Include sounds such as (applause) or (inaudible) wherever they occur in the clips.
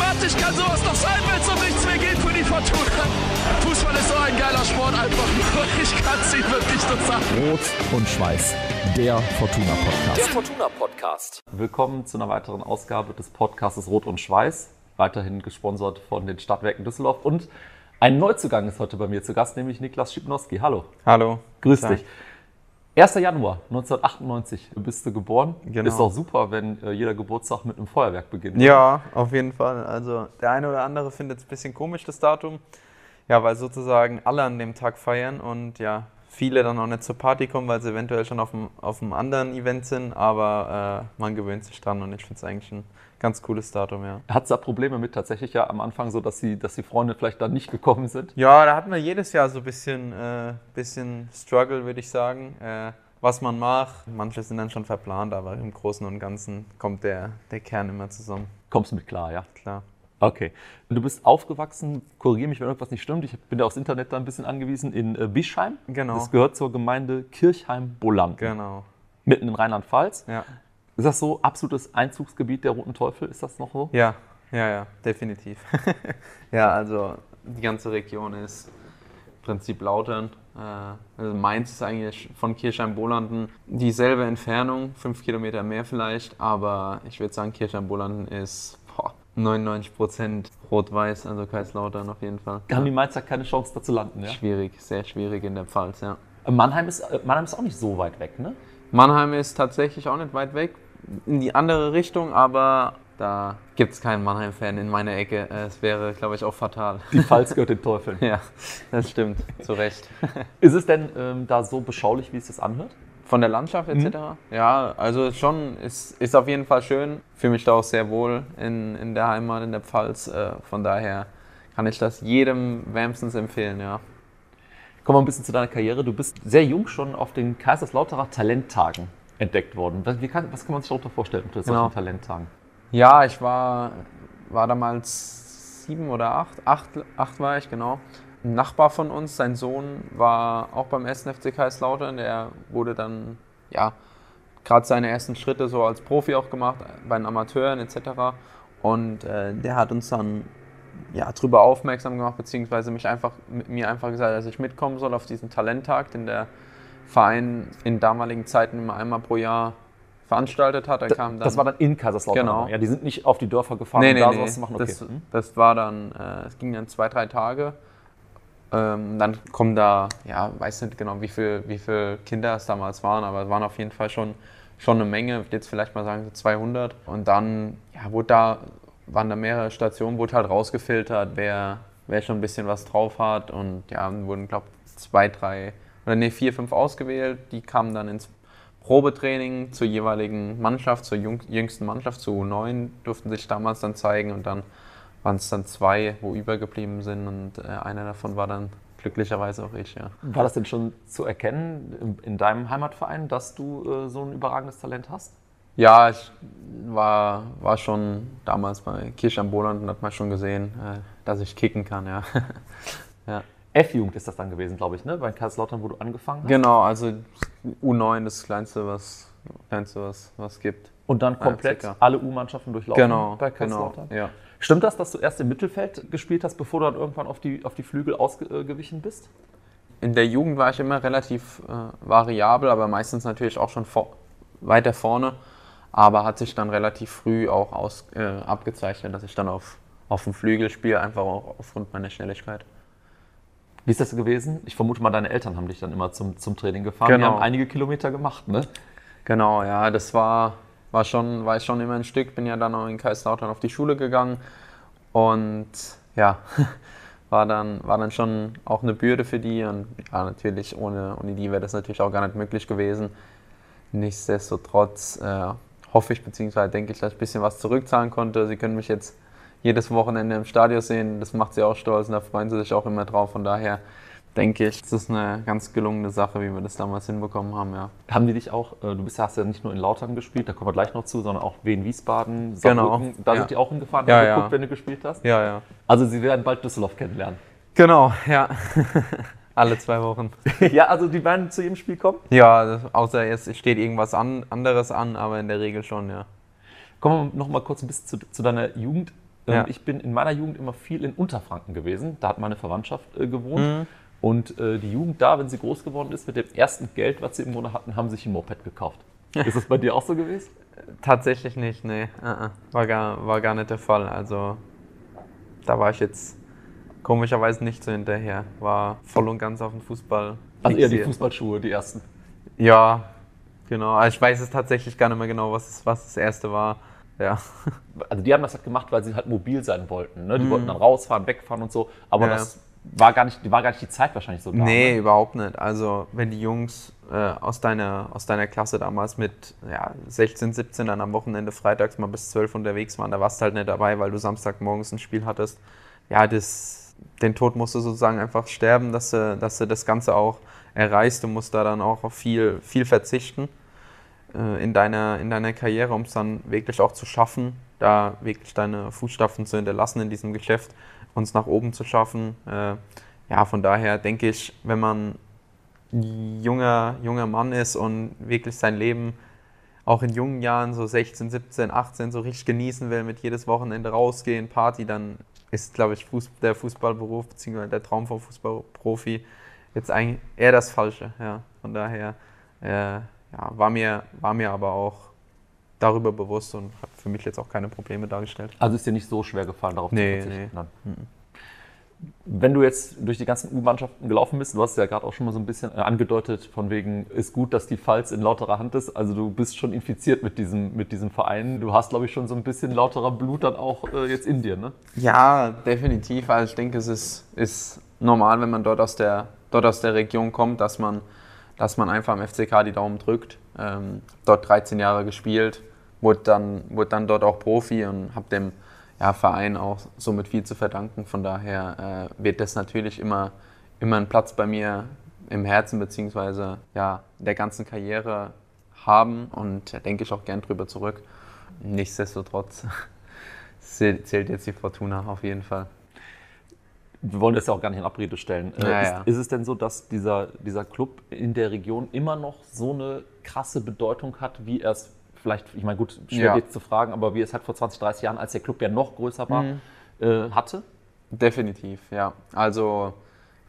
dramatisch kann sowas doch sein, wenn es um nichts mehr geht für die Fortuna? Fußball ist so ein geiler Sport einfach nur. Ich kann es Ihnen wirklich nur sagen. Rot und Schweiß, der Fortuna Podcast. Der Fortuna Podcast. Willkommen zu einer weiteren Ausgabe des Podcasts Rot und Schweiß, weiterhin gesponsert von den Stadtwerken Düsseldorf. Und ein Neuzugang ist heute bei mir zu Gast, nämlich Niklas Schipnowski. Hallo. Hallo. Grüß Tag. dich. 1. Januar 1998 bist du geboren. Genau. Ist auch super, wenn äh, jeder Geburtstag mit einem Feuerwerk beginnt. Ja, auf jeden Fall. Also der eine oder andere findet es ein bisschen komisch, das Datum. Ja, weil sozusagen alle an dem Tag feiern und ja, viele dann auch nicht zur Party kommen, weil sie eventuell schon auf einem, auf einem anderen Event sind, aber äh, man gewöhnt sich dran und ich finde es eigentlich ein ganz cooles Datum, ja. Hat es da Probleme mit tatsächlich ja am Anfang so, dass die, dass die Freunde vielleicht dann nicht gekommen sind? Ja, da hatten wir jedes Jahr so ein bisschen, äh, bisschen Struggle, würde ich sagen. Äh, was man macht. Manche sind dann schon verplant, aber im Großen und Ganzen kommt der, der Kern immer zusammen. Kommst du mit klar, ja? Klar. Okay. Du bist aufgewachsen, korrigiere mich, wenn irgendwas nicht stimmt. Ich bin da aufs Internet da ein bisschen angewiesen, in äh, Bischheim. Genau. Das gehört zur Gemeinde Kirchheim-Bolland. Genau. Mitten in Rheinland-Pfalz. Ja. Ist das so absolutes Einzugsgebiet der Roten Teufel? Ist das noch so? Ja, ja, ja, definitiv. (laughs) ja, also die ganze Region ist im Prinzip Lautern. Äh, Also Mainz ist eigentlich von Kirchheim-Bolanden dieselbe Entfernung, fünf Kilometer mehr vielleicht, aber ich würde sagen, Kirchheim-Bolanden ist boah, 99 Prozent rot-weiß, also Kaiserslautern auf jeden Fall. Haben die Mainzer keine Chance, da zu landen, ja? Schwierig, sehr schwierig in der Pfalz, ja. Mannheim ist, äh, Mannheim ist auch nicht so weit weg, ne? Mannheim ist tatsächlich auch nicht weit weg, in die andere Richtung, aber da gibt es keinen Mannheim-Fan in meiner Ecke. Es wäre, glaube ich, auch fatal. Die Pfalz gehört den Teufeln. (laughs) Ja, das stimmt, zu Recht. (laughs) Ist es denn ähm, da so beschaulich, wie es das anhört? Von der Landschaft etc.? Ja, also schon, ist, ist auf jeden Fall schön. Fühle mich da auch sehr wohl in, in der Heimat, in der Pfalz. Äh, Von daher kann ich das jedem wärmstens empfehlen, ja. Kommen wir ein bisschen zu deiner Karriere. Du bist sehr jung schon auf den Kaiserslauterer Talenttagen entdeckt worden. Was, wie kann, was kann man sich darunter vorstellen unter solchen Genau. Talenttagen? Ja, ich war, war damals sieben oder acht, acht, acht war ich, genau. Ein Nachbar von uns, sein Sohn, war auch beim SNFC Kaiserslautern. Der wurde dann, ja, gerade seine ersten Schritte so als Profi auch gemacht, bei den Amateuren etc. Und äh, der hat uns dann ja, darüber aufmerksam gemacht, beziehungsweise mich einfach, mir einfach gesagt, dass ich mitkommen soll auf diesen Talenttag, den der Verein in damaligen Zeiten immer einmal pro Jahr veranstaltet hat. Da kam dann, Das war dann in Kaiserslautern. Genau. Ja, die sind nicht auf die Dörfer gefahren, Nee, um nee, da nee. sowas zu machen. Okay. Das, Hm. das war dann, äh, es ging dann zwei, drei Tage. Ähm, dann kommen da, ja, weiß nicht genau, wie viel, wie viel Kinder es damals waren, aber es waren auf jeden Fall schon, schon eine Menge, ich würde jetzt vielleicht mal sagen so 200. Und dann, ja, wurde da, waren da mehrere Stationen, wurde halt rausgefiltert, wer, wer schon ein bisschen was drauf hat. Und ja, dann wurden, glaube ich, zwei, drei, oder nee, vier, fünf ausgewählt. Die kamen dann ins Probetraining zur jeweiligen Mannschaft, zur jüngsten Mannschaft, zu U9 durften sich damals dann zeigen und dann waren es dann zwei, wo übergeblieben sind und äh, einer davon war dann glücklicherweise auch ich, ja. War das denn schon zu erkennen in, in deinem Heimatverein, dass du äh, so ein überragendes Talent hast? Ja, ich war, war schon damals bei Kirsch am Boland und hat man schon gesehen, äh, dass ich kicken kann, ja. (laughs) ja. F-Jugend ist das dann gewesen, glaube ich, ne? Bei Kaiserslautern, wo du angefangen hast. Genau, also U9 das kleinste, was, kleinste, was, was gibt. Und dann komplett circa. alle U-Mannschaften durchlaufen Genau, bei genau, Kaiserslautern. ja. Stimmt das, dass du erst im Mittelfeld gespielt hast, bevor du dann irgendwann auf die, auf die Flügel ausgewichen bist? In der Jugend war ich immer relativ äh, variabel, aber meistens natürlich auch schon vor, weiter vorne. Aber hat sich dann relativ früh auch aus, äh, abgezeichnet, dass ich dann auf, auf dem Flügel spiele, einfach auch aufgrund meiner Schnelligkeit. Wie ist das gewesen? Ich vermute mal, deine Eltern haben dich dann immer zum, zum Training gefahren. Genau. Die haben einige Kilometer gemacht, ne? Genau, ja, das war, war, schon, war schon immer ein Stück. Bin ja dann auch in Kaiserslautern auf die Schule gegangen und ja, (laughs) war dann, war dann schon auch eine Bürde für die und ja, natürlich ohne, ohne die wäre das natürlich auch gar nicht möglich gewesen. Nichtsdestotrotz äh, hoffe ich bzw. denke ich, dass ich ein bisschen was zurückzahlen konnte. Sie können mich jetzt jedes Wochenende im Stadion sehen, das macht sie auch stolz und da freuen sie sich auch immer drauf. Von daher denke ich, das ist eine ganz gelungene Sache, wie wir das damals hinbekommen haben, ja. Haben die dich auch, äh, du bist, hast ja nicht nur in Lautern gespielt, da kommen wir gleich noch zu, sondern auch Wien, Wiesbaden, Genau. Da ja. sind die auch hingefahren, Ja, haben ja. geguckt, wenn du gespielt hast. Ja, ja. Also sie werden bald Düsseldorf kennenlernen. Genau, ja. (laughs) Alle zwei Wochen. (laughs) ja, also die werden zu jedem Spiel kommen. Ja, außer jetzt steht irgendwas an, anderes an, aber in der Regel schon, ja. Kommen wir noch mal kurz ein bisschen zu, zu deiner Jugend. Ähm, Ja. Ich bin in meiner Jugend immer viel in Unterfranken gewesen. Da hat meine Verwandtschaft äh, gewohnt. Mhm. Und äh, die Jugend da, wenn sie groß geworden ist, mit dem ersten Geld, was sie im Monat hatten, haben sich ein Moped gekauft. Ist das bei dir auch so gewesen? Tatsächlich nicht, nee. Uh -uh. War, gar, war gar nicht der Fall. Also da war ich jetzt komischerweise nicht so hinterher. War voll und ganz auf den Fußball. Also eher die. Fußballschuhe, die ersten. Ja, genau. Also ich weiß es tatsächlich gar nicht mehr genau, was, es- was das erste war. Ja. (laughs) Also die haben das halt gemacht, weil sie halt mobil sein wollten. Ne? Die wollten dann rausfahren, wegfahren und so. Aber Mhm. Ja. das war gar, nicht, war gar nicht die Zeit wahrscheinlich so da. Nee, Ne? überhaupt nicht. Also, wenn die Jungs äh, aus, deiner, aus deiner Klasse damals mit ja, 16, 17 dann am Wochenende freitags mal bis 12 unterwegs waren, da warst du halt nicht dabei, weil du Samstagmorgens ein Spiel hattest. Ja, das, den Tod musst du sozusagen einfach sterben, dass du, dass du das Ganze auch erreichst. Du musst da dann auch auf viel, viel verzichten äh, in, deiner, in deiner Karriere, um es dann wirklich auch zu schaffen, da wirklich deine Fußstapfen zu hinterlassen in diesem Geschäft, uns nach oben zu schaffen. Äh, ja, von daher denke ich, wenn man junger, junger Mann ist und wirklich sein Leben auch in jungen Jahren, so 16, 17, 18, so richtig genießen will, mit jedes Wochenende rausgehen, Party, dann ist, glaube ich, Fuß, der Fußballberuf bzw. der Traum vom Fußballprofi jetzt eigentlich eher das Falsche. Ja. Von daher äh, ja, war, mir, war mir aber auch darüber bewusst und hat für mich jetzt auch keine Probleme dargestellt. Also ist dir nicht so schwer gefallen, darauf Nee, zu verzichten. nee. Dann. Wenn du jetzt durch die ganzen U-Mannschaften gelaufen bist, du hast ja gerade auch schon mal so ein bisschen äh, angedeutet, von wegen, ist gut, dass die Pfalz in lauterer Hand ist. Also du bist schon infiziert mit diesem, mit diesem Verein. Du hast, glaube ich, schon so ein bisschen lauterer Blut dann auch äh, jetzt in dir, ne? Ja, definitiv. Also ich denke, es ist, ist normal, wenn man dort aus der, dort aus der Region kommt, dass man, dass man einfach am FCK die Daumen drückt. Ähm, dort 13 Jahre gespielt, wurde dann, wurde dann dort auch Profi und habe dem ja, Verein auch somit viel zu verdanken. Von daher äh, wird das natürlich immer, immer einen Platz bei mir im Herzen beziehungsweise ja, der ganzen Karriere haben und da denke ich auch gern drüber zurück. Nichtsdestotrotz (laughs) zählt zählt jetzt die Fortuna auf jeden Fall. Wir wollen das ja auch gar nicht in Abrede stellen. Äh, Ja, ist, ja. ist es denn so, dass dieser, dieser Club in der Region immer noch so eine krasse Bedeutung hat, wie er es vielleicht, ich meine, gut, schwer Ja. jetzt zu fragen, aber wie es halt vor 20, 30 Jahren, als der Club ja noch größer war, Mhm. äh, hatte? Definitiv, ja. Also,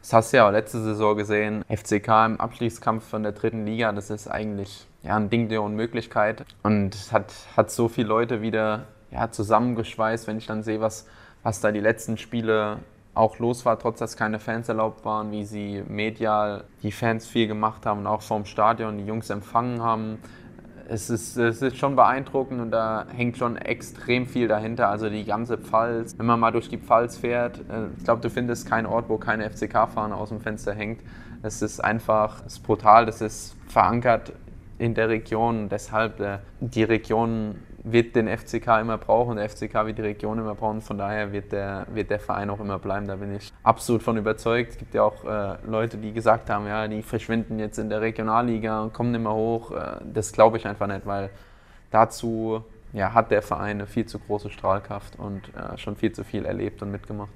das hast du ja auch letzte Saison gesehen. FCK im Abstiegskampf von der dritten Liga, das ist eigentlich ja, ein Ding der Unmöglichkeit. Und es hat, hat so viele Leute wieder ja, zusammengeschweißt, wenn ich dann sehe, was, was da die letzten Spiele auch los war, trotz dass keine Fans erlaubt waren, wie sie medial die Fans viel gemacht haben und auch vorm Stadion die Jungs empfangen haben. Es ist, es ist schon beeindruckend und da hängt schon extrem viel dahinter. Also die ganze Pfalz, wenn man mal durch die Pfalz fährt, äh, ich glaube, du findest keinen Ort, wo keine FCK-Fahne aus dem Fenster hängt. Es ist einfach, es ist brutal, das ist verankert in der Region. Deshalb, äh, die Region wird den FCK immer brauchen, der FCK wird die Region immer brauchen. Von daher wird der, wird der Verein auch immer bleiben. Da bin ich absolut von überzeugt. Es gibt ja auch äh, Leute, die gesagt haben, ja, die verschwinden jetzt in der Regionalliga und kommen nicht mehr hoch. Äh, das glaube ich einfach nicht, weil dazu ja, hat der Verein eine viel zu große Strahlkraft und äh, schon viel zu viel erlebt und mitgemacht.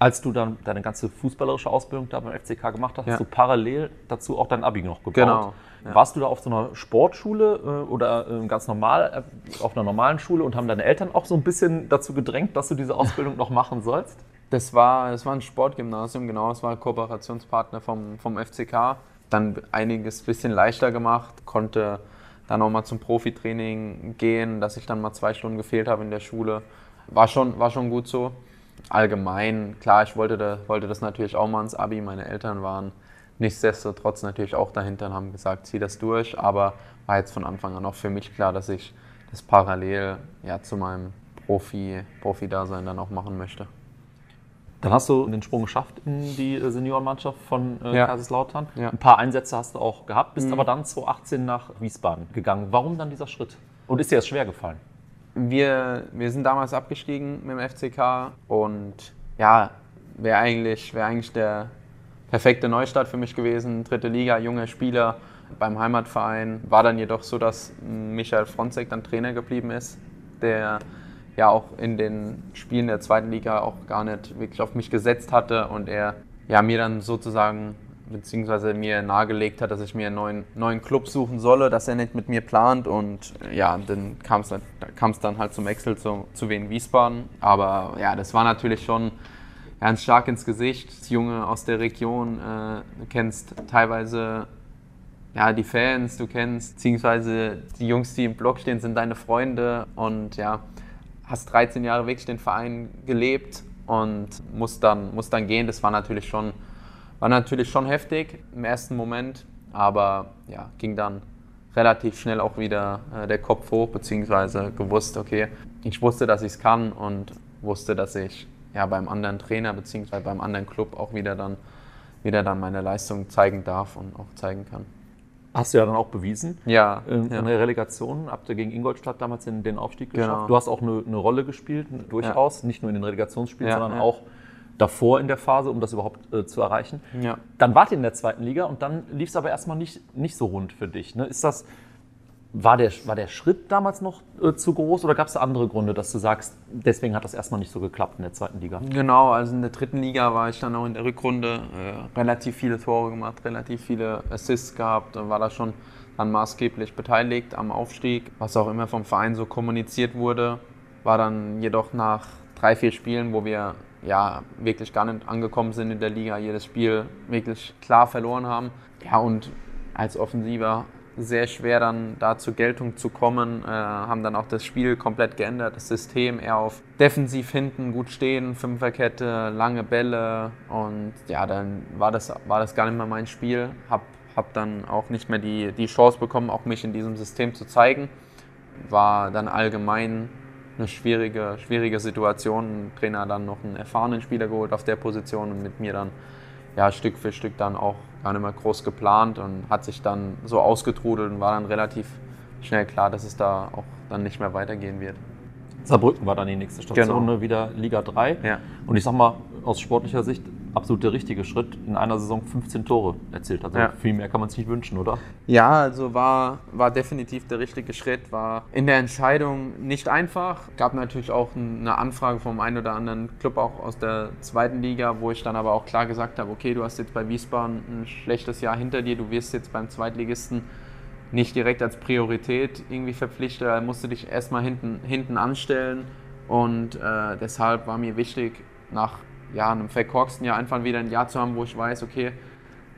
Als du dann deine ganze fußballerische Ausbildung da beim FCK gemacht hast, Ja. hast du parallel dazu auch dein Abi noch gebaut. Genau, ja. Warst du da auf so einer Sportschule äh, oder äh, ganz normal äh, auf einer normalen Schule und haben deine Eltern auch so ein bisschen dazu gedrängt, dass du diese Ausbildung noch machen sollst? Das war, das war ein Sportgymnasium, genau. Es war Kooperationspartner vom, vom FCK. Dann einiges bisschen leichter gemacht, konnte dann auch mal zum Profitraining gehen, dass ich dann mal zwei Stunden gefehlt habe in der Schule. War schon, war schon gut so. Allgemein, klar, ich wollte, da, wollte das natürlich auch mal ins Abi. Meine Eltern waren nichtsdestotrotz natürlich auch dahinter und haben gesagt, zieh das durch. Aber war jetzt von Anfang an auch für mich klar, dass ich das parallel ja, zu meinem Profi, Profi-Dasein dann auch machen möchte. Dann hast du den Sprung geschafft in die äh, Seniorenmannschaft von äh, Ja. Kaiserslautern. Ja. Ein paar Einsätze hast du auch gehabt, bist Mhm. aber dann 2018 nach Wiesbaden gegangen. Warum dann dieser Schritt? Und ist dir das schwer gefallen? Wir, wir sind damals abgestiegen mit dem FCK und ja, wäre eigentlich, wär eigentlich der perfekte Neustart für mich gewesen. Dritte Liga, junger Spieler beim Heimatverein. War dann jedoch so, dass Michael Fronzek dann Trainer geblieben ist, der ja auch in den Spielen der zweiten Liga auch gar nicht wirklich auf mich gesetzt hatte und er ja, mir dann sozusagen beziehungsweise mir nahegelegt hat, dass ich mir einen neuen, neuen Club suchen solle, dass er nicht mit mir plant. Und ja, dann kam es dann, dann halt zum Wechsel zu, zu Wien Wiesbaden. Aber ja, das war natürlich schon ganz stark ins Gesicht. Das Junge aus der Region, äh, du kennst teilweise ja, die Fans, du kennst, beziehungsweise die Jungs, die im Block stehen, sind deine Freunde und ja, hast 13 Jahre wirklich den Verein gelebt und musst dann, musst dann gehen. Das war natürlich schon, war natürlich schon heftig im ersten Moment, aber ja, ging dann relativ schnell auch wieder äh, der Kopf hoch, beziehungsweise gewusst, okay, ich wusste, dass ich es kann und wusste, dass ich ja, beim anderen Trainer beziehungsweise beim anderen Club auch wieder dann, wieder dann meine Leistung zeigen darf und auch zeigen kann. Hast du ja dann auch bewiesen. Ja. In, ja. in der Relegation habt ihr gegen Ingolstadt damals den, den Aufstieg geschafft. Genau. Du hast auch eine, eine Rolle gespielt, durchaus, nicht nur in den Relegationsspielen, Ja, sondern ja. auch davor in der Phase, um das überhaupt äh, zu erreichen. Ja. Dann wart ihr in der zweiten Liga und dann lief es aber erstmal nicht, nicht so rund für dich. Ne? Ist das, war, der, war der Schritt damals noch äh, zu groß oder gab es andere Gründe, dass du sagst, deswegen hat das erstmal nicht so geklappt in der zweiten Liga? Genau, also in der dritten Liga war ich dann auch in der Rückrunde äh, relativ viele Tore gemacht, relativ viele Assists gehabt und war da schon dann maßgeblich beteiligt am Aufstieg. Was auch immer vom Verein so kommuniziert wurde, war dann jedoch nach drei, vier Spielen, wo wir ja wirklich gar nicht angekommen sind in der Liga, jedes Spiel wirklich klar verloren haben. Ja, und als Offensiver sehr schwer dann da zur Geltung zu kommen, äh, haben dann auch das Spiel komplett geändert, das System eher auf defensiv hinten gut stehen, Fünferkette, lange Bälle und ja, dann war das, war das gar nicht mehr mein Spiel. Hab, hab dann auch nicht mehr die, die Chance bekommen, auch mich in diesem System zu zeigen. War dann allgemein eine schwierige, schwierige Situation. Ein Trainer hat dann noch einen erfahrenen Spieler geholt auf der Position und mit mir dann ja, Stück für Stück dann auch gar nicht mehr groß geplant und hat sich dann so ausgetrudelt und war dann relativ schnell klar, dass es da auch dann nicht mehr weitergehen wird. Saarbrücken war dann die nächste Station, Genau. ne? wieder Liga 3. Ja. Und ich sag mal, aus sportlicher Sicht absolut der richtige Schritt, in einer Saison 15 Tore erzielt. Also Ja. viel mehr kann man sich nicht wünschen, oder? Ja, also war, war definitiv der richtige Schritt, war in der Entscheidung nicht einfach. Gab natürlich auch eine Anfrage vom einen oder anderen Club auch aus der zweiten Liga, wo ich dann aber auch klar gesagt habe, okay, du hast jetzt bei Wiesbaden ein schlechtes Jahr hinter dir, du wirst jetzt beim Zweitligisten nicht direkt als Priorität irgendwie verpflichtet, da musst du dich erstmal hinten, hinten anstellen und äh, deshalb war mir wichtig, nach ja, einem verkorksten Jahr einfach wieder ein Jahr zu haben, wo ich weiß, okay,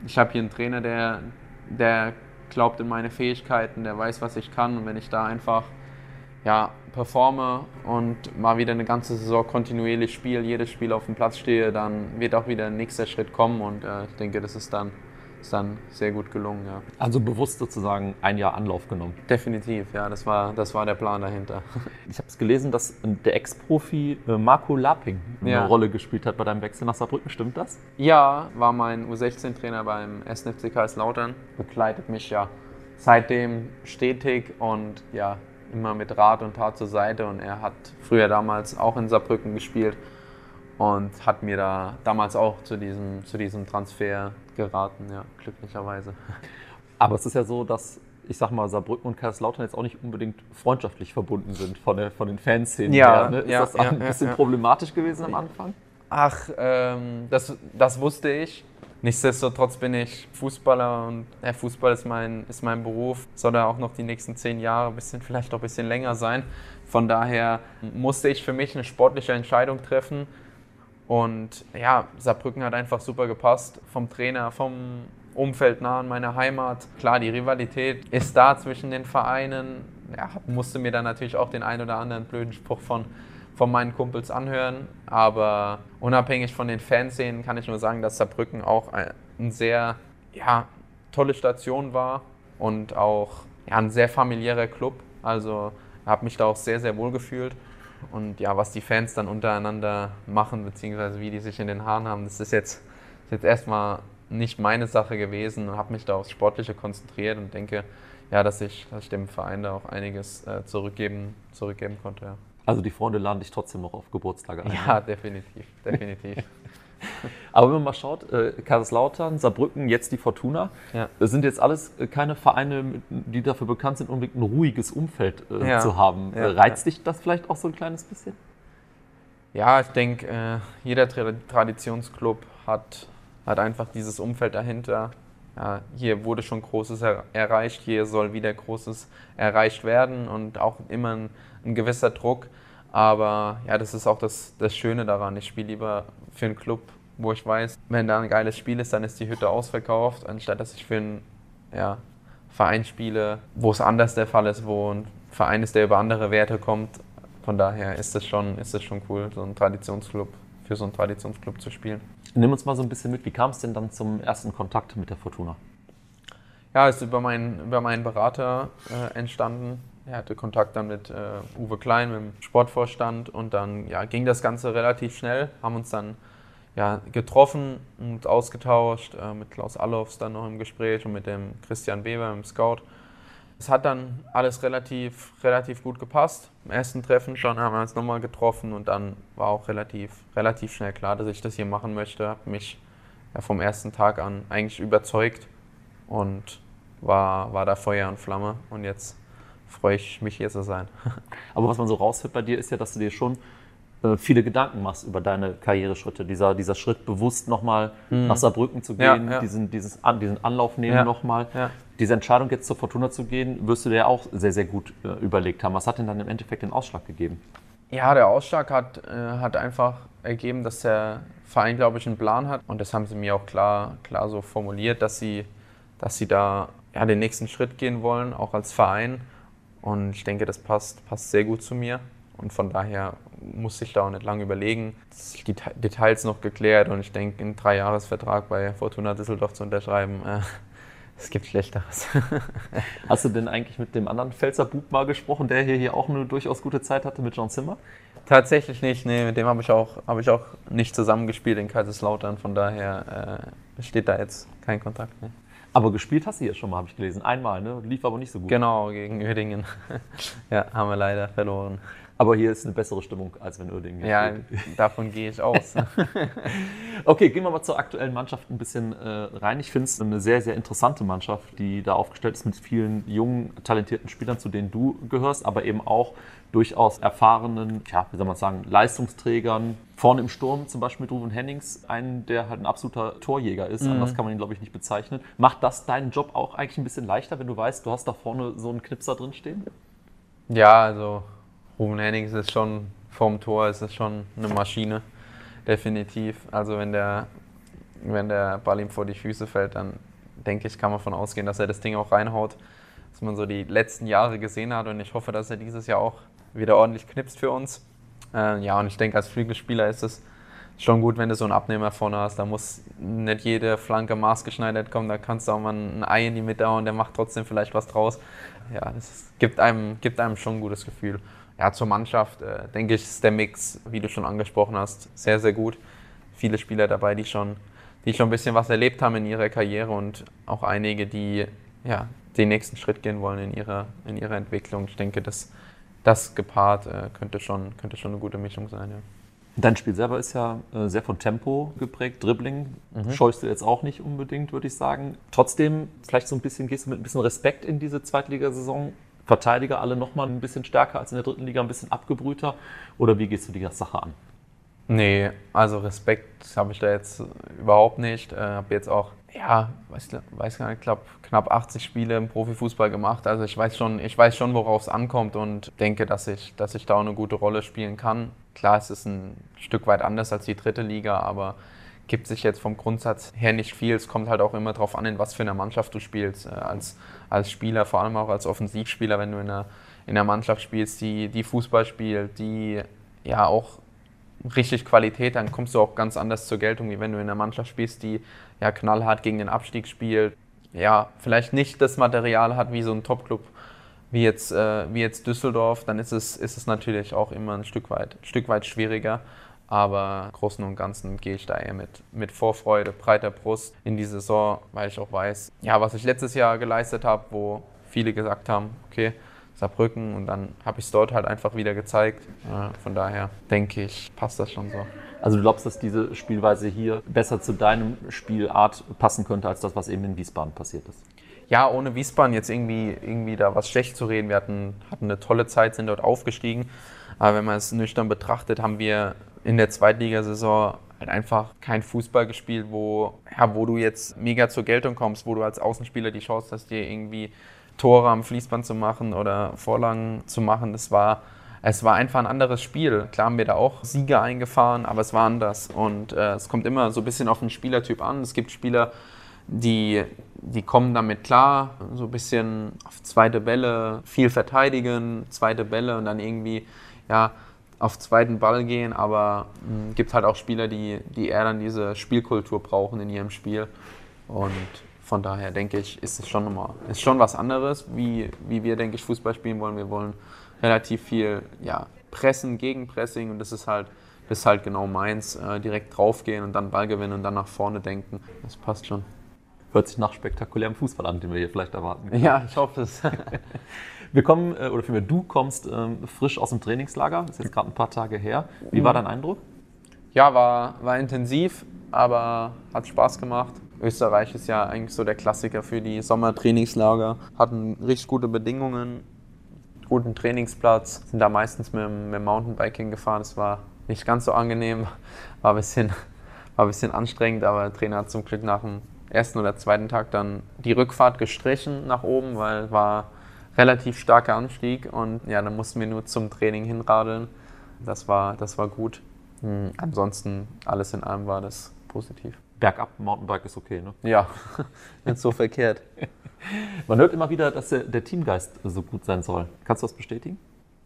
ich habe hier einen Trainer, der, der glaubt in meine Fähigkeiten, der weiß, was ich kann. Und wenn ich da einfach ja, performe und mal wieder eine ganze Saison kontinuierlich spiele, jedes Spiel auf dem Platz stehe, dann wird auch wieder ein nächster Schritt kommen. Und äh, ich denke, das ist dann, ist dann sehr gut gelungen. Ja. Also bewusst sozusagen ein Jahr Anlauf genommen. Definitiv, ja, das war, das war der Plan dahinter. (laughs) Ich habe es gelesen, dass der Ex-Profi äh, Marco Laping eine Ja. Rolle gespielt hat bei deinem Wechsel nach Saarbrücken. Stimmt das? Ja, war mein U16-Trainer beim SNFC Kaiserslautern, begleitet mich ja seitdem stetig und ja, immer mit Rat und Tat zur Seite und er hat früher damals auch in Saarbrücken gespielt und hat mir da damals auch zu diesem, zu diesem Transfer geraten, ja, glücklicherweise. (laughs) Aber es ist ja so, dass ich sag mal, Saarbrücken und Kaiserslautern jetzt auch nicht unbedingt freundschaftlich verbunden sind von, der, von den Fanszenen Ja, her. Ne? Ist ja, das ja, ein bisschen ja. problematisch gewesen am Anfang? Ach, ähm, das, das wusste ich. Nichtsdestotrotz bin ich Fußballer und der Fußball ist mein, ist mein Beruf. Soll er auch noch die nächsten zehn Jahre, ein bisschen, vielleicht auch ein bisschen länger sein. Von daher musste ich für mich eine sportliche Entscheidung treffen. Und ja, Saarbrücken hat einfach super gepasst. Vom Trainer, vom Umfeld nah an meiner Heimat. Klar, die Rivalität ist da zwischen den Vereinen. Ja, musste mir dann natürlich auch den ein oder anderen blöden Spruch von, von meinen Kumpels anhören. Aber unabhängig von den Fanszenen kann ich nur sagen, dass Saarbrücken auch ein, ein sehr ja, tolle Station war und auch ja, ein sehr familiärer Club. Also habe mich da auch sehr, sehr wohl gefühlt. Und ja, was die Fans dann untereinander machen, beziehungsweise wie die sich in den Haaren haben, das ist jetzt, ist jetzt erstmal nicht meine Sache gewesen und habe mich da aufs Sportliche konzentriert und denke, ja, dass ich, dass ich dem Verein da auch einiges äh, zurückgeben, zurückgeben konnte. Ja. Also die Freunde laden dich trotzdem noch auf Geburtstage ein. ja, definitiv, definitiv. (laughs) Aber wenn man mal schaut, äh, Kaiserslautern, Saarbrücken, jetzt die Fortuna, Ja. das sind jetzt alles äh, keine Vereine, die dafür bekannt sind, unbedingt ein ruhiges Umfeld äh, Ja. zu haben. Ja, Äh, Reizt dich das vielleicht auch so ein kleines bisschen? Ja, ich denke, äh, jeder Tra Traditionsclub hat hat einfach dieses Umfeld dahinter. Ja, hier wurde schon Großes er erreicht, hier soll wieder Großes erreicht werden und auch immer ein, ein gewisser Druck. Aber ja, das ist auch das, das Schöne daran. Ich spiele lieber für einen Club, wo ich weiß, wenn da ein geiles Spiel ist, dann ist die Hütte ausverkauft, anstatt dass ich für einen ja, Verein spiele, wo es anders der Fall ist, wo ein Verein ist, der über andere Werte kommt. Von daher ist es schon, ist es schon cool, so einen Traditionsclub, für so einen Traditionsclub zu spielen. Nimm uns mal so ein bisschen mit, wie kam es denn dann zum ersten Kontakt mit der Fortuna? Ja, ist über meinen, über meinen Berater äh, entstanden. Er hatte Kontakt dann mit äh, Uwe Klein, mit dem Sportvorstand und dann ja, ging das Ganze relativ schnell, haben uns dann ja, getroffen und ausgetauscht, äh, mit Klaus Allofs dann noch im Gespräch und mit dem Christian Weber im Scout. Es hat dann alles relativ, relativ gut gepasst. Im ersten Treffen schon haben wir uns nochmal getroffen und dann war auch relativ, relativ schnell klar, dass ich das hier machen möchte. Habe mich ja, vom ersten Tag an eigentlich überzeugt und war, war da Feuer und Flamme. Und jetzt freue ich mich, hier zu sein. (laughs) Aber was man so raushört bei dir, ist ja, dass du dir schon äh, viele Gedanken machst über deine Karriereschritte. Dieser, dieser Schritt bewusst nochmal mhm. nach Saarbrücken zu gehen, ja, ja. Diesen, dieses, an, diesen Anlauf nehmen ja. nochmal. Ja. Diese Entscheidung jetzt zur Fortuna zu gehen, wirst du dir auch sehr, sehr gut äh, überlegt haben. Was hat denn dann im Endeffekt den Ausschlag gegeben? Ja, der Ausschlag hat, äh, hat einfach ergeben, dass der Verein, glaube ich, einen Plan hat. Und das haben sie mir auch klar, klar so formuliert, dass sie, dass sie da ja, den nächsten Schritt gehen wollen, auch als Verein. Und ich denke, das passt, passt sehr gut zu mir. Und von daher muss ich da auch nicht lange überlegen. Die Details noch geklärt und ich denke, einen Dreijahresvertrag bei Fortuna Düsseldorf zu unterschreiben, äh, (laughs) es gibt Schlechteres. (laughs) Hast du denn eigentlich mit dem anderen Pfälzer Bub mal gesprochen, der hier, hier auch eine durchaus gute Zeit hatte, mit John Zimmer? Tatsächlich nicht, nee, mit dem habe ich, auch, hab ich auch nicht zusammengespielt in Kaiserslautern, von daher äh, besteht da jetzt kein Kontakt mehr. Aber gespielt hast du hier schon mal, habe ich gelesen. Einmal, ne? Lief aber nicht so gut. Genau, gegen Uerdingen. (laughs) ja, haben wir leider verloren. Aber hier ist eine bessere Stimmung, als wenn Uerdingen Ja, spielt. (laughs) davon gehe ich aus. (laughs) okay, gehen wir mal zur aktuellen Mannschaft ein bisschen äh, rein. Ich finde es eine sehr, sehr interessante Mannschaft, die da aufgestellt ist mit vielen jungen, talentierten Spielern, zu denen du gehörst, aber eben auch durchaus erfahrenen, ja, wie soll man sagen, Leistungsträgern. Vorne im Sturm zum Beispiel mit Ruven Hennings, einen, der halt ein absoluter Torjäger ist. Mhm. Anders kann man ihn, glaube ich, nicht bezeichnen. Macht das deinen Job auch eigentlich ein bisschen leichter, wenn du weißt, du hast da vorne so einen Knipser drin stehen? Ja, also Ruben Hennings ist schon vorm Tor, ist es schon eine Maschine, definitiv. Also wenn der, wenn der Ball ihm vor die Füße fällt, dann denke ich, kann man davon ausgehen, dass er das Ding auch reinhaut, was man so die letzten Jahre gesehen hat. Und ich hoffe, dass er dieses Jahr auch wieder ordentlich knipst für uns. Äh, ja, und ich denke, als Flügelspieler ist es schon gut, wenn du so einen Abnehmer vorne hast. Da muss nicht jede Flanke maßgeschneidert kommen. Da kannst du auch mal ein Ei in die Mitte und der macht trotzdem vielleicht was draus. Ja, das gibt einem, gibt einem schon ein gutes Gefühl. Ja, zur Mannschaft äh, denke ich, ist der Mix, wie du schon angesprochen hast, sehr, sehr gut. Viele Spieler dabei, die schon, die schon ein bisschen was erlebt haben in ihrer Karriere und auch einige, die ja, den nächsten Schritt gehen wollen in ihrer, in ihrer Entwicklung. Ich denke, das, das gepaart äh, könnte, schon, könnte schon eine gute Mischung sein. Ja. Dein Spiel selber ist ja äh, sehr von Tempo geprägt, Dribbling mhm. scheust du jetzt auch nicht unbedingt, würde ich sagen. Trotzdem, vielleicht so ein bisschen, gehst du mit ein bisschen Respekt in diese Zweitligasaison Verteidiger alle nochmal ein bisschen stärker als in der dritten Liga, ein bisschen abgebrühter? Oder wie gehst du die Sache an? Nee, also Respekt habe ich da jetzt überhaupt nicht. Äh, habe jetzt auch, ja, weiß, weiß gar nicht, ich glaube, knapp 80 Spiele im Profifußball gemacht. Also ich weiß schon, ich weiß schon, worauf es ankommt und denke, dass ich, dass ich da auch eine gute Rolle spielen kann. Klar, es ist ein Stück weit anders als die dritte Liga, aber gibt sich jetzt vom Grundsatz her nicht viel. Es kommt halt auch immer darauf an, in was für einer Mannschaft du spielst. Äh, als, als Spieler, vor allem auch als Offensivspieler, wenn du in einer, in einer Mannschaft spielst, die, die Fußball spielt, die ja auch richtig Qualität, dann kommst du auch ganz anders zur Geltung, wie wenn du in einer Mannschaft spielst, die ja knallhart gegen den Abstieg spielt. Ja, vielleicht nicht das Material hat wie so ein Topclub wie jetzt, äh, wie jetzt Düsseldorf, dann ist es, ist es natürlich auch immer ein Stück weit, Stück weit schwieriger. Aber im Großen und Ganzen gehe ich da eher mit, mit Vorfreude, breiter Brust in die Saison, weil ich auch weiß, ja, was ich letztes Jahr geleistet habe, wo viele gesagt haben, okay, Saarbrücken und dann habe ich es dort halt einfach wieder gezeigt. Von daher denke ich, passt das schon so. Also du glaubst, dass diese Spielweise hier besser zu deinem Spielart passen könnte, als das, was eben in Wiesbaden passiert ist? Ja, ohne Wiesbaden jetzt irgendwie, irgendwie da was schlecht zu reden. Wir hatten, hatten eine tolle Zeit, sind dort aufgestiegen. Aber wenn man es nüchtern betrachtet, haben wir in der Zweitligasaison halt einfach kein Fußball gespielt, wo, ja, wo du jetzt mega zur Geltung kommst, wo du als Außenspieler die Chance hast, dir irgendwie Tore am Fließband zu machen oder Vorlagen zu machen. Das war, es war einfach ein anderes Spiel. Klar haben wir da auch Siege eingefahren, aber es war anders. Und äh, es kommt immer so ein bisschen auf den Spielertyp an. Es gibt Spieler, die, die kommen damit klar, so ein bisschen auf zweite Bälle, viel verteidigen, zweite Bälle und dann irgendwie, ja, auf zweiten Ball gehen, aber es gibt halt auch Spieler, die, die eher dann diese Spielkultur brauchen in ihrem Spiel. Und von daher denke ich, ist es schon nochmal, ist schon was anderes, wie, wie wir, denke ich, Fußball spielen wollen. Wir wollen relativ viel ja, pressen, Gegenpressing und das ist halt, ist halt genau meins. Äh, direkt draufgehen und dann Ball gewinnen und dann nach vorne denken. Das passt schon. Hört sich nach spektakulärem Fußball an, den wir hier vielleicht erwarten. Können. Ja, ich hoffe es. (laughs) Wir kommen, äh, oder vielmehr du kommst ähm, frisch aus dem Trainingslager, das ist jetzt gerade ein paar Tage her. Wie war dein Eindruck? Ja, war, war intensiv, aber hat Spaß gemacht. Österreich ist ja eigentlich so der Klassiker für die Sommertrainingslager. Hatten richtig gute Bedingungen, guten Trainingsplatz, sind da meistens mit, mit dem Mountainbiking gefahren. Das war nicht ganz so angenehm, (laughs) war ein bisschen, war ein bisschen anstrengend, aber der Trainer hat zum Glück nach dem ersten oder zweiten Tag dann die Rückfahrt gestrichen nach oben, weil war relativ starker Anstieg und ja, dann mussten wir nur zum Training hinradeln. Das war, das war gut. Mhm. Ansonsten alles in allem war das positiv. Bergab Mountainbike ist okay, ne? Ja, (laughs) nicht so verkehrt. (laughs) Man hört immer wieder, dass der, der, Teamgeist so gut sein soll. Kannst du das bestätigen?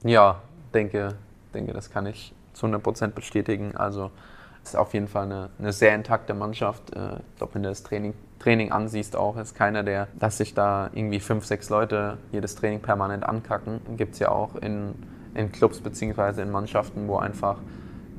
Ja, denke, denke, das kann ich zu 100% bestätigen. Also ist auf jeden Fall eine, eine sehr intakte Mannschaft. Äh, ich glaube, wenn du das Training, Training ansiehst, auch ist keiner, der, dass sich da irgendwie fünf, sechs Leute jedes Training permanent ankacken. Gibt es ja auch in, in Clubs bzw. in Mannschaften, wo einfach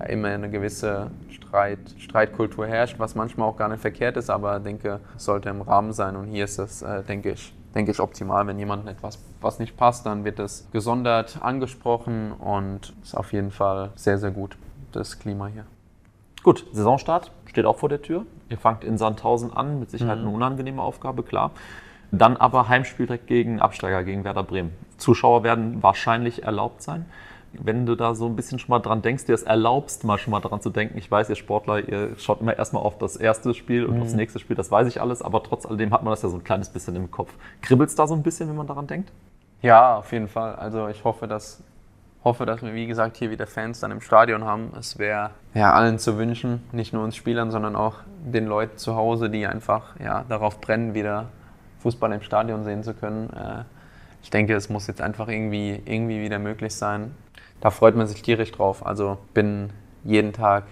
immer eine gewisse Streit, Streitkultur herrscht, was manchmal auch gar nicht verkehrt ist, aber denke, sollte im Rahmen sein. Und hier ist es, äh, denke ich, denke ich, optimal. Wenn jemandem etwas was nicht passt, dann wird es gesondert angesprochen und ist auf jeden Fall sehr, sehr gut, das Klima hier. Gut, Saisonstart steht auch vor der Tür. Ihr fangt in Sandhausen an, mit Sicherheit mhm. eine unangenehme Aufgabe, klar. Dann aber Heimspiel direkt gegen Absteiger, gegen Werder Bremen. Zuschauer werden wahrscheinlich erlaubt sein. Wenn du da so ein bisschen schon mal dran denkst, dir es erlaubst, mal schon mal dran zu denken. Ich weiß, ihr Sportler, ihr schaut immer erstmal auf das erste Spiel und mhm. aufs nächste Spiel, das weiß ich alles, aber trotz alledem hat man das ja so ein kleines bisschen im Kopf. Kribbelt es da so ein bisschen, wenn man daran denkt? Ja, auf jeden Fall. Also ich hoffe, dass hoffe, dass wir, wie gesagt, hier wieder Fans dann im Stadion haben. Es wäre ja, allen zu wünschen, nicht nur uns Spielern, sondern auch den Leuten zu Hause, die einfach ja, darauf brennen, wieder Fußball im Stadion sehen zu können. Äh, ich denke, es muss jetzt einfach irgendwie, irgendwie wieder möglich sein. Da freut man sich tierisch drauf. Also bin jeden Tag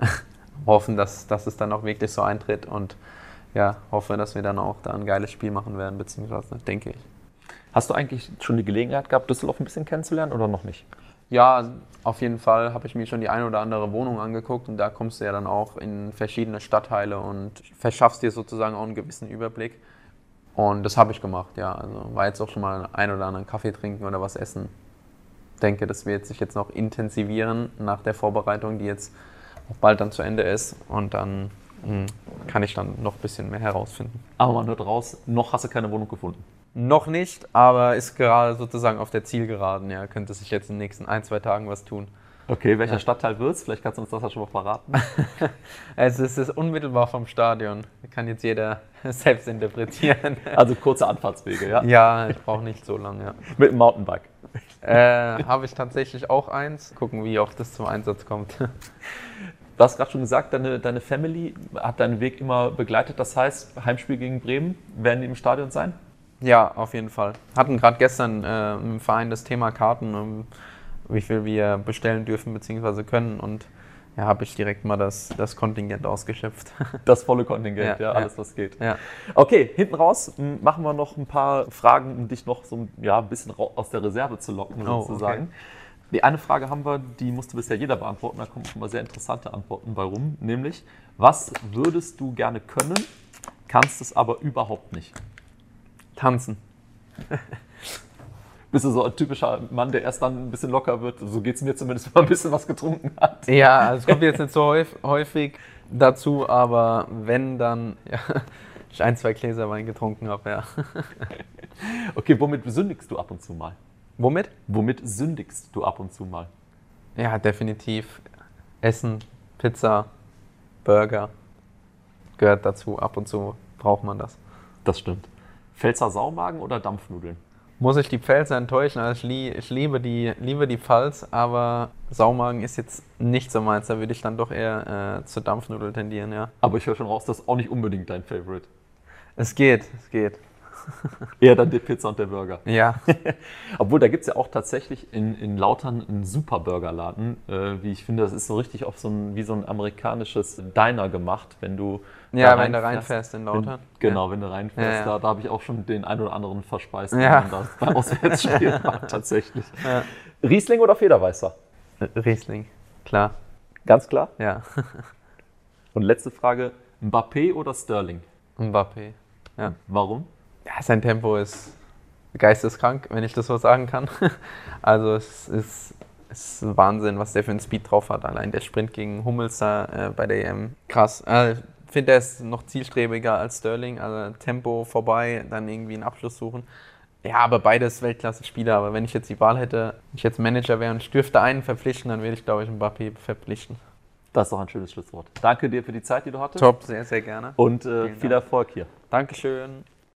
(laughs) hoffen, dass, dass es dann auch wirklich so eintritt und ja, hoffe, dass wir dann auch da ein geiles Spiel machen werden, beziehungsweise denke ich. Hast du eigentlich schon die Gelegenheit gehabt, Düsseldorf ein bisschen kennenzulernen oder noch nicht? Ja, auf jeden Fall habe ich mir schon die eine oder andere Wohnung angeguckt und da kommst du ja dann auch in verschiedene Stadtteile und verschaffst dir sozusagen auch einen gewissen Überblick. Und das habe ich gemacht, ja. Also war jetzt auch schon mal ein oder anderen Kaffee trinken oder was essen. Ich denke, das wird sich jetzt noch intensivieren nach der Vorbereitung, die jetzt auch bald dann zu Ende ist. Und dann mh, hm, kann ich dann noch ein bisschen mehr herausfinden. Aber man hört raus, noch hast du keine Wohnung gefunden. Noch nicht, aber ist gerade sozusagen auf der Zielgeraden. Ja, könnte sich jetzt in den nächsten ein, zwei Tagen was tun. Okay, welcher ja. Stadtteil wird es? Vielleicht kannst du uns das ja schon mal verraten. (laughs) es ist unmittelbar vom Stadion. Kann jetzt jeder (laughs) selbst interpretieren. Also kurze Anfahrtswege, ja? Ja, ich brauche nicht so lange. Ja. Mit dem Mountainbike? Äh, Habe ich tatsächlich auch eins. Gucken, wie oft das zum Einsatz kommt. Du hast gerade schon gesagt, deine, deine Family hat deinen Weg immer begleitet. Das heißt, Heimspiel gegen Bremen, werden die im Stadion sein? Ja, auf jeden Fall. Hatten gerade gestern äh, im Verein das Thema Karten, um, ähm, wie viel wir bestellen dürfen bzw. können und ja, habe ich direkt mal das, das Kontingent ausgeschöpft. (laughs) Das volle Kontingent, ja, ja alles was geht. Ja. Okay, hinten raus machen wir noch ein paar Fragen, um dich noch so ja, ein bisschen aus der Reserve zu locken, sozusagen. Oh, okay. Die eine Frage haben wir, die musste bisher jeder beantworten, da kommen schon mal sehr interessante Antworten bei rum, nämlich, was würdest du gerne können, kannst es aber überhaupt nicht? Tanzen. (laughs) Bist du so ein typischer Mann, der erst dann ein bisschen locker wird? So geht es mir zumindest, (laughs) wenn man ein bisschen was getrunken hat. Ja, also es kommt jetzt nicht so häufig dazu, aber wenn, dann (laughs) ja, ich ein, zwei Gläser Wein getrunken habe, ja. Okay, womit sündigst du ab und zu mal? Womit? Womit sündigst du ab und zu mal? Ja, definitiv Essen, Pizza, Burger gehört dazu. Ab und zu braucht man das. Das stimmt. Pfälzer Saumagen oder Dampfnudeln? Muss ich die Pfälzer enttäuschen? Also ich, lie ich liebe, die, liebe die Pfalz, aber Saumagen ist jetzt nicht so meins. Da würde ich dann doch eher äh, zur Dampfnudel tendieren, ja. Aber ich höre schon raus, das ist auch nicht unbedingt dein Favorite. Es geht, es geht. Eher dann die Pizza und der Burger. Ja. (laughs) Obwohl, da gibt es ja auch tatsächlich in, in Lautern einen super Burgerladen. Äh, wie ich finde, das ist so richtig auf so ein, wie so ein amerikanisches Diner gemacht, wenn du. Ja, wenn du reinfährst. in Lautern. Wenn, genau, Ja. wenn du reinfährst, Ja, ja. da, da habe ich auch schon den einen oder anderen verspeist, Ja. wenn man da (laughs) bei Auswärtsspielen war, (laughs) tatsächlich. Riesling oder Federweißer? Riesling, klar. Ganz klar. Ja. Und letzte Frage: Mbappé oder Sterling? Mbappé. Ja. Warum? Ja, sein Tempo ist geisteskrank, wenn ich das so sagen kann. (laughs) Also es ist, es ist Wahnsinn, was der für einen Speed drauf hat. Allein der Sprint gegen Hummels da äh, bei der EM. Krass. Äh, ich finde, er ist noch zielstrebiger als Sterling. Also Tempo vorbei, dann irgendwie einen Abschluss suchen. Ja, aber beides Weltklasse-Spieler. Aber wenn ich jetzt die Wahl hätte, wenn ich jetzt Manager wäre und ich dürfte einen verpflichten, dann würde ich, glaube ich, Mbappé verpflichten. Das ist doch ein schönes Schlusswort. Danke dir für die Zeit, die du hattest. Top, sehr, sehr gerne. Und äh, viel. Erfolg hier. Dankeschön.